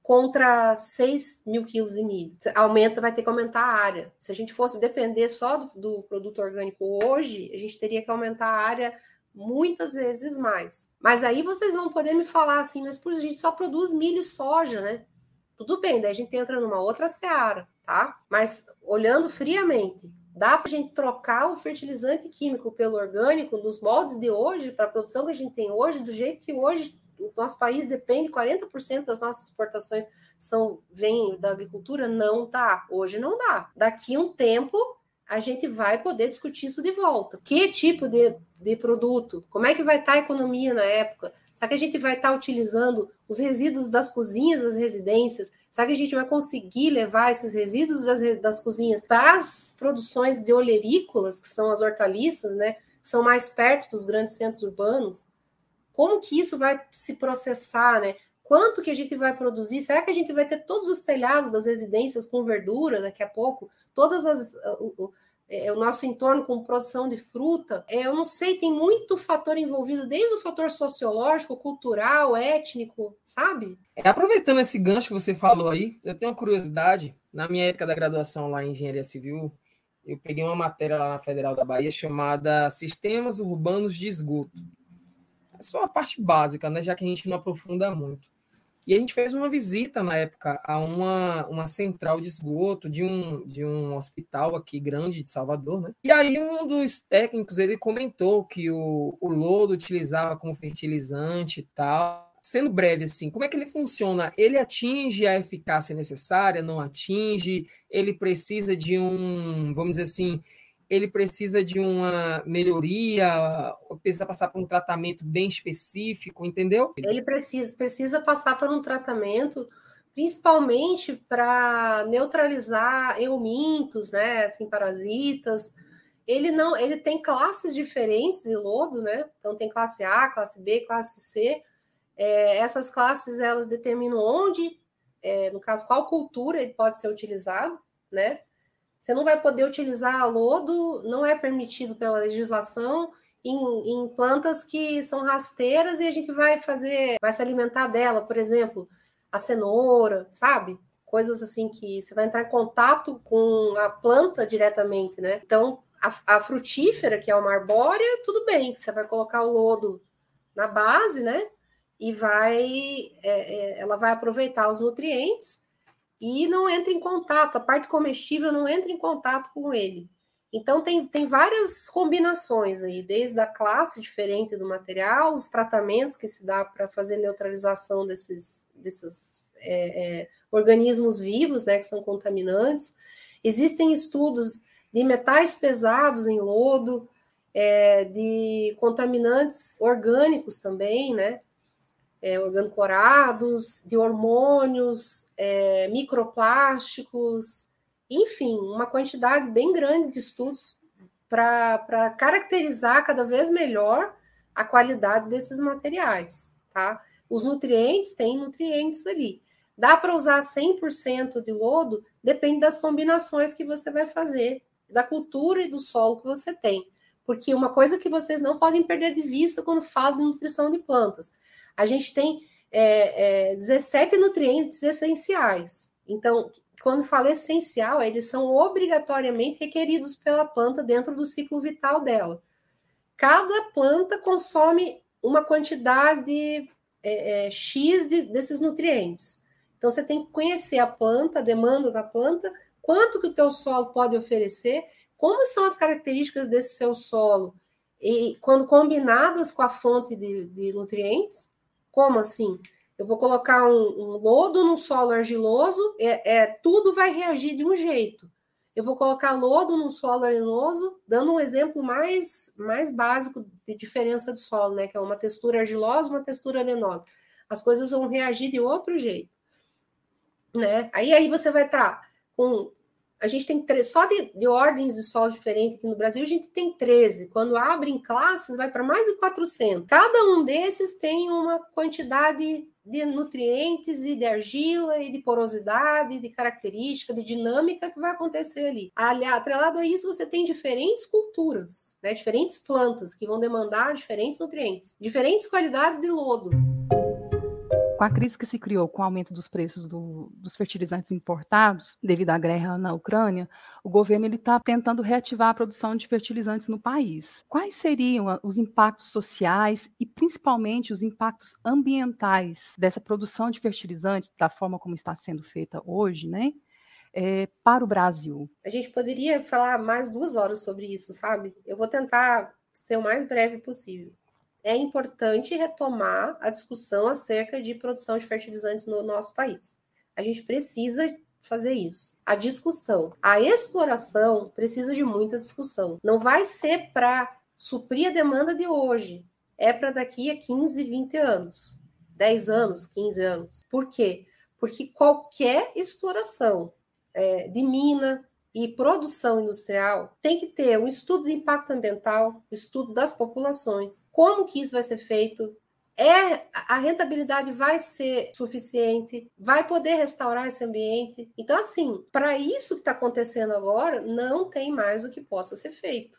contra 6 mil quilos de milho. Aumenta, vai ter que aumentar a área. Se a gente fosse depender só do, do produto orgânico hoje, a gente teria que aumentar a área muitas vezes mais. Mas aí vocês vão poder me falar assim, mas por a gente só produz milho e soja, né? Tudo bem, daí a gente entra numa outra seara, tá? Mas olhando friamente, dá para a gente trocar o fertilizante químico pelo orgânico nos moldes de hoje, para a produção que a gente tem hoje, do jeito que hoje o nosso país depende, 40% das nossas exportações são vêm da agricultura, não dá. Hoje não dá. Daqui um tempo a gente vai poder discutir isso de volta. Que tipo de, de produto? Como é que vai estar a economia na época? Será que a gente vai estar utilizando os resíduos das cozinhas das residências? Será que a gente vai conseguir levar esses resíduos das, das cozinhas para as produções de olerícolas, que são as hortaliças, né? Que são mais perto dos grandes centros urbanos? Como que isso vai se processar, né? Quanto que a gente vai produzir? Será que a gente vai ter todos os telhados das residências com verdura daqui a pouco? Todas as o, o, é, o nosso entorno com produção de fruta? É, eu não sei, tem muito fator envolvido, desde o fator sociológico, cultural, étnico, sabe? É, aproveitando esse gancho que você falou aí, eu tenho uma curiosidade. Na minha época da graduação lá em Engenharia Civil, eu peguei uma matéria lá na Federal da Bahia chamada Sistemas Urbanos de Esgoto. É só a parte básica, né? Já que a gente não aprofunda muito. E a gente fez uma visita na época a uma, uma central de esgoto de um, de um hospital aqui grande de Salvador, né? E aí um dos técnicos ele comentou que o, o lodo utilizava como fertilizante e tal. Sendo breve assim, como é que ele funciona? Ele atinge a eficácia necessária? Não atinge? Ele precisa de um, vamos dizer assim, ele precisa de uma melhoria, precisa passar por um tratamento bem específico, entendeu? Ele precisa, precisa passar por um tratamento, principalmente para neutralizar eumintos, né, assim, parasitas. Ele não, ele tem classes diferentes de lodo, né? Então tem classe A, classe B, classe C. É, essas classes elas determinam onde, é, no caso, qual cultura ele pode ser utilizado, né? Você não vai poder utilizar lodo, não é permitido pela legislação em, em, plantas que são rasteiras e a gente vai fazer, vai se alimentar dela, por exemplo, a cenoura, sabe? Coisas assim que você vai entrar em contato com a planta diretamente, né? Então, a, a frutífera, que é uma arbórea, tudo bem, você vai colocar o lodo na base, né? E vai, é, é, ela vai aproveitar os nutrientes e não entra em contato, a parte comestível não entra em contato com ele. Então, tem, tem várias combinações aí, desde a classe diferente do material, os tratamentos que se dá para fazer neutralização desses, desses é, é, organismos vivos, né, que são contaminantes. Existem estudos de metais pesados em lodo, é, de contaminantes orgânicos também, né? É, organoclorados, de hormônios, é, microplásticos, enfim, uma quantidade bem grande de estudos para caracterizar cada vez melhor a qualidade desses materiais, tá? Os nutrientes, tem nutrientes ali. Dá para usar 100% de lodo? Depende das combinações que você vai fazer, da cultura e do solo que você tem. Porque uma coisa que vocês não podem perder de vista quando falam de nutrição de plantas, a gente tem é, é, 17 nutrientes essenciais. Então, quando fala essencial, eles são obrigatoriamente requeridos pela planta dentro do ciclo vital dela. Cada planta consome uma quantidade é, é, X de, desses nutrientes. Então, você tem que conhecer a planta, a demanda da planta, quanto que o teu solo pode oferecer, como são as características desse seu solo, e quando combinadas com a fonte de, de nutrientes, como assim? Eu vou colocar um, um lodo num solo argiloso, é, é, tudo vai reagir de um jeito. Eu vou colocar lodo num solo arenoso, dando um exemplo mais, mais básico de diferença de solo, né? Que é uma textura argilosa, uma textura arenosa. As coisas vão reagir de outro jeito, né? Aí, aí você vai estar com a gente tem três, só de, de, ordens de solo diferentes aqui no Brasil, a gente tem 13. Quando abre em classes, vai para mais de 400. Cada um desses tem uma quantidade de nutrientes e de argila e de porosidade, de característica, de dinâmica que vai acontecer ali. Aliás, atrelado a isso, você tem diferentes culturas, né? diferentes plantas que vão demandar diferentes nutrientes, diferentes qualidades de lodo. Com a crise que se criou com o aumento dos preços do, dos fertilizantes importados, devido à guerra na Ucrânia, o governo está tentando reativar a produção de fertilizantes no país. Quais seriam os impactos sociais e, principalmente, os impactos ambientais dessa produção de fertilizantes, da forma como está sendo feita hoje, né? É, para o Brasil? A gente poderia falar mais duas horas sobre isso, sabe? Eu vou tentar ser o mais breve possível é importante retomar a discussão acerca de produção de fertilizantes no nosso país. A gente precisa fazer isso. A discussão, a exploração precisa de muita discussão. Não vai ser para suprir a demanda de hoje, é para daqui a 15, 20 anos, 10 anos, 15 anos. Por quê? Porque qualquer exploração é, de mina, e produção industrial tem que ter um estudo de impacto ambiental, estudo das populações, como que isso vai ser feito, é a rentabilidade vai ser suficiente, vai poder restaurar esse ambiente. Então, assim, para isso que está acontecendo agora, não tem mais o que possa ser feito,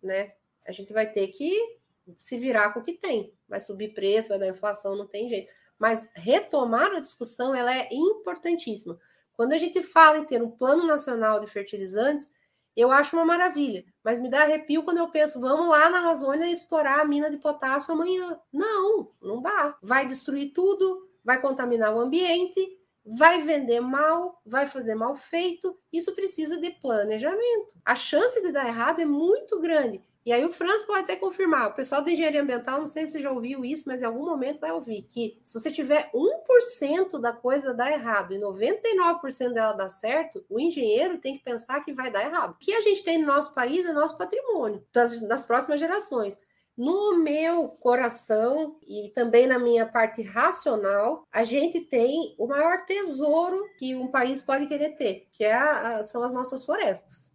né? A gente vai ter que se virar com o que tem. Vai subir preço, vai dar inflação, não tem jeito. Mas retomar a discussão, ela é importantíssima. Quando a gente fala em ter um plano nacional de fertilizantes, eu acho uma maravilha, mas me dá arrepio quando eu penso, vamos lá na Amazônia explorar a mina de potássio amanhã. Não, não dá. Vai destruir tudo, vai contaminar o ambiente, vai vender mal, vai fazer mal feito. Isso precisa de planejamento. A chance de dar errado é muito grande. E aí o Franz pode até confirmar, o pessoal da engenharia ambiental, não sei se já ouviu isso, mas em algum momento vai ouvir, que se você tiver 1% da coisa dar errado e 99% dela dar certo, o engenheiro tem que pensar que vai dar errado. O que a gente tem no nosso país é nosso patrimônio, das, das próximas gerações. No meu coração e também na minha parte racional, a gente tem o maior tesouro que um país pode querer ter, que é a, são as nossas florestas.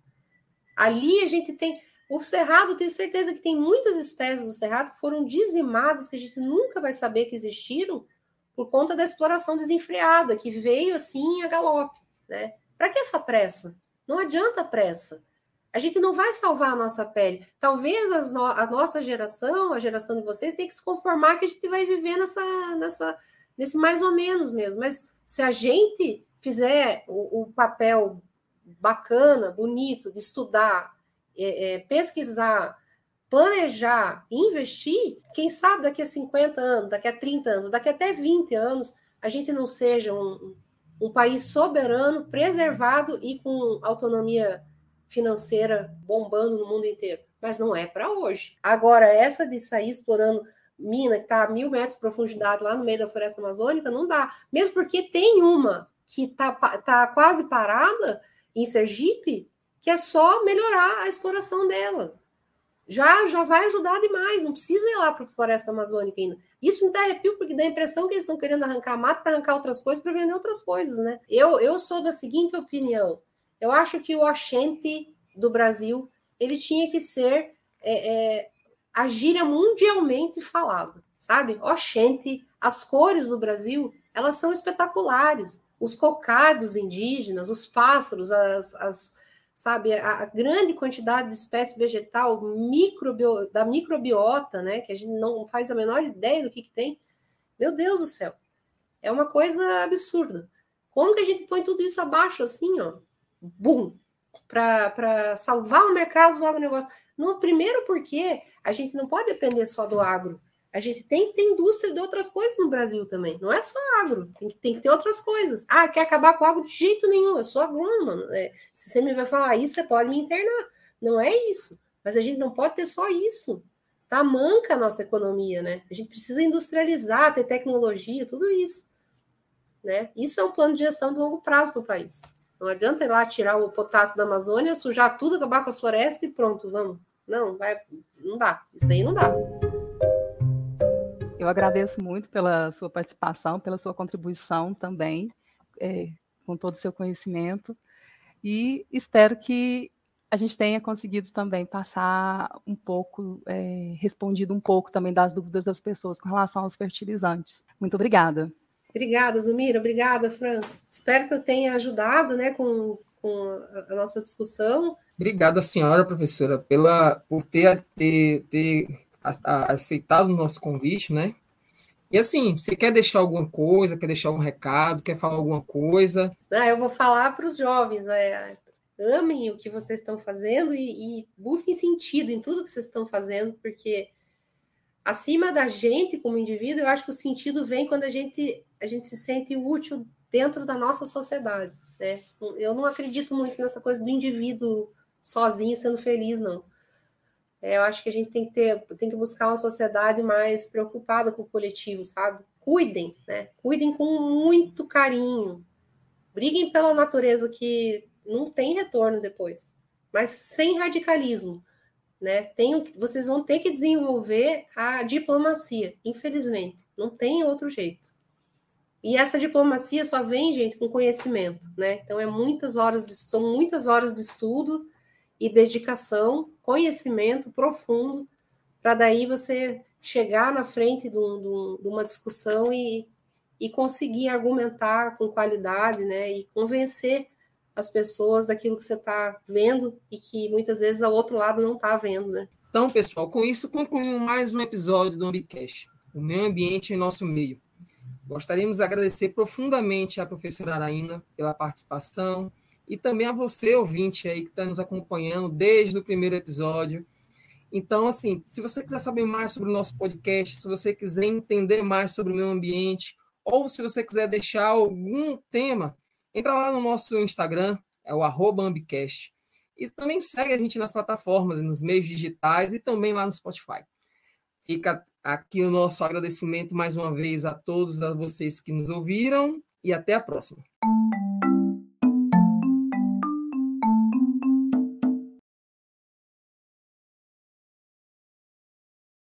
Ali a gente tem o cerrado, tenho certeza que tem muitas espécies do cerrado que foram dizimadas, que a gente nunca vai saber que existiram, por conta da exploração desenfreada, que veio assim a galope. Né? Para que essa pressa? Não adianta pressa. A gente não vai salvar a nossa pele. Talvez no a nossa geração, a geração de vocês, tenha que se conformar que a gente vai viver nessa, nessa, nesse mais ou menos mesmo. Mas se a gente fizer o, o papel bacana, bonito, de estudar, é, é, pesquisar, planejar, investir, quem sabe daqui a 50 anos, daqui a 30 anos, daqui até 20 anos, a gente não seja um, um país soberano, preservado e com autonomia financeira bombando no mundo inteiro. Mas não é para hoje. Agora, essa de sair explorando mina que está a mil metros de profundidade lá no meio da floresta amazônica, não dá. Mesmo porque tem uma que está tá quase parada em Sergipe, que é só melhorar a exploração dela. Já já vai ajudar demais, não precisa ir lá para a floresta amazônica ainda. Isso me dá arrepio, porque dá a impressão que eles estão querendo arrancar mato para arrancar outras coisas, para vender outras coisas, né? Eu, eu sou da seguinte opinião. Eu acho que o Oxente do Brasil, ele tinha que ser é, é, a gíria mundialmente falada, sabe? Oxente, as cores do Brasil, elas são espetaculares. Os cocardos indígenas, os pássaros, as, as sabe? A, a grande quantidade de espécie vegetal, microbio, da microbiota, né? Que a gente não faz a menor ideia do que, que tem. Meu Deus do céu. É uma coisa absurda. Como que a gente põe tudo isso abaixo, assim, ó? Bum! Para salvar o mercado do agronegócio. No primeiro, porque a gente não pode depender só do agro. A gente tem que ter indústria de outras coisas no Brasil também. Não é só agro, tem que, tem que ter outras coisas. Ah, quer acabar com agro de jeito nenhum. Eu sou agrônoma. É, se você me vai falar isso, você pode me internar. Não é isso. Mas a gente não pode ter só isso. Tá manca a nossa economia, né? A gente precisa industrializar, ter tecnologia, tudo isso. Né? Isso é um plano de gestão de longo prazo para o país. Não adianta ir lá tirar o potássio da Amazônia, sujar tudo, acabar com a floresta e pronto, vamos. Não, vai, não dá. Isso aí não dá. Eu agradeço muito pela sua participação, pela sua contribuição também, é, com todo o seu conhecimento, e espero que a gente tenha conseguido também passar um pouco, é, respondido um pouco também das dúvidas das pessoas com relação aos fertilizantes. Muito obrigada. Obrigada, Zumira. Obrigada, Franz. Espero que eu tenha ajudado né, com, com a nossa discussão. Obrigada, senhora professora, pela, por ter, ter, ter aceitado o nosso convite, né? E assim, você quer deixar alguma coisa, quer deixar algum recado, quer falar alguma coisa? Ah, eu vou falar para os jovens, é, amem o que vocês estão fazendo e, e, busquem sentido em tudo que vocês estão fazendo, porque acima da gente como indivíduo, eu acho que o sentido vem quando a gente, a gente se sente útil dentro da nossa sociedade, né? Eu não acredito muito nessa coisa do indivíduo sozinho sendo feliz, não. É, eu acho que a gente tem que ter, tem que buscar uma sociedade mais preocupada com o coletivo, sabe? Cuidem, né? Cuidem com muito carinho. Briguem pela natureza que não tem retorno depois, mas sem radicalismo, né? Tem, vocês vão ter que desenvolver a diplomacia, infelizmente, não tem outro jeito. E essa diplomacia só vem, gente, com conhecimento, né? Então é muitas horas de, são muitas horas de estudo e dedicação, conhecimento profundo, para daí você chegar na frente de, um, de uma discussão e, e conseguir argumentar com qualidade, né? E convencer as pessoas daquilo que você está vendo e que muitas vezes o outro lado não está vendo, né? Então, pessoal, com isso concluímos mais um episódio do Ambicast, o meio ambiente em nosso meio. Gostaríamos de agradecer profundamente à professora Araína pela participação, e também a você, ouvinte aí, que está nos acompanhando desde o primeiro episódio. Então, assim, se você quiser saber mais sobre o nosso podcast, se você quiser entender mais sobre o meio ambiente, ou se você quiser deixar algum tema, entra lá no nosso Instagram, é o Ambicast. E também segue a gente nas plataformas, nos meios digitais e também lá no Spotify. Fica aqui o nosso agradecimento mais uma vez a todos a vocês que nos ouviram e até a próxima.